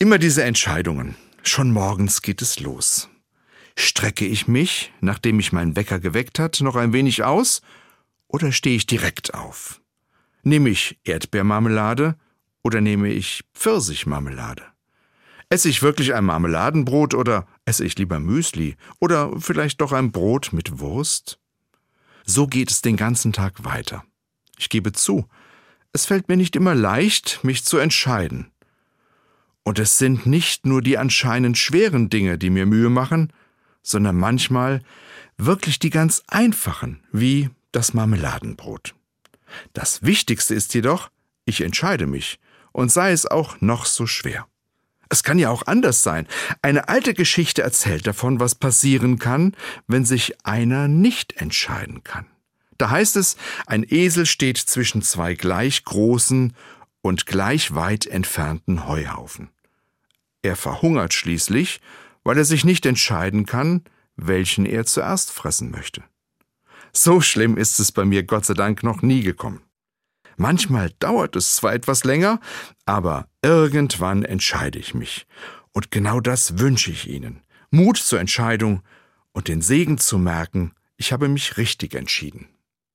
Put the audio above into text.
Immer diese Entscheidungen. Schon morgens geht es los. Strecke ich mich, nachdem mich mein Wecker geweckt hat, noch ein wenig aus oder stehe ich direkt auf? Nehme ich Erdbeermarmelade oder nehme ich Pfirsichmarmelade? Esse ich wirklich ein Marmeladenbrot oder esse ich lieber Müsli oder vielleicht doch ein Brot mit Wurst? So geht es den ganzen Tag weiter. Ich gebe zu, es fällt mir nicht immer leicht, mich zu entscheiden. Und es sind nicht nur die anscheinend schweren Dinge, die mir Mühe machen, sondern manchmal wirklich die ganz einfachen, wie das Marmeladenbrot. Das Wichtigste ist jedoch, ich entscheide mich, und sei es auch noch so schwer. Es kann ja auch anders sein. Eine alte Geschichte erzählt davon, was passieren kann, wenn sich einer nicht entscheiden kann. Da heißt es, ein Esel steht zwischen zwei gleich großen und gleich weit entfernten Heuhaufen. Er verhungert schließlich, weil er sich nicht entscheiden kann, welchen er zuerst fressen möchte. So schlimm ist es bei mir Gott sei Dank noch nie gekommen. Manchmal dauert es zwar etwas länger, aber irgendwann entscheide ich mich. Und genau das wünsche ich Ihnen. Mut zur Entscheidung und den Segen zu merken, ich habe mich richtig entschieden.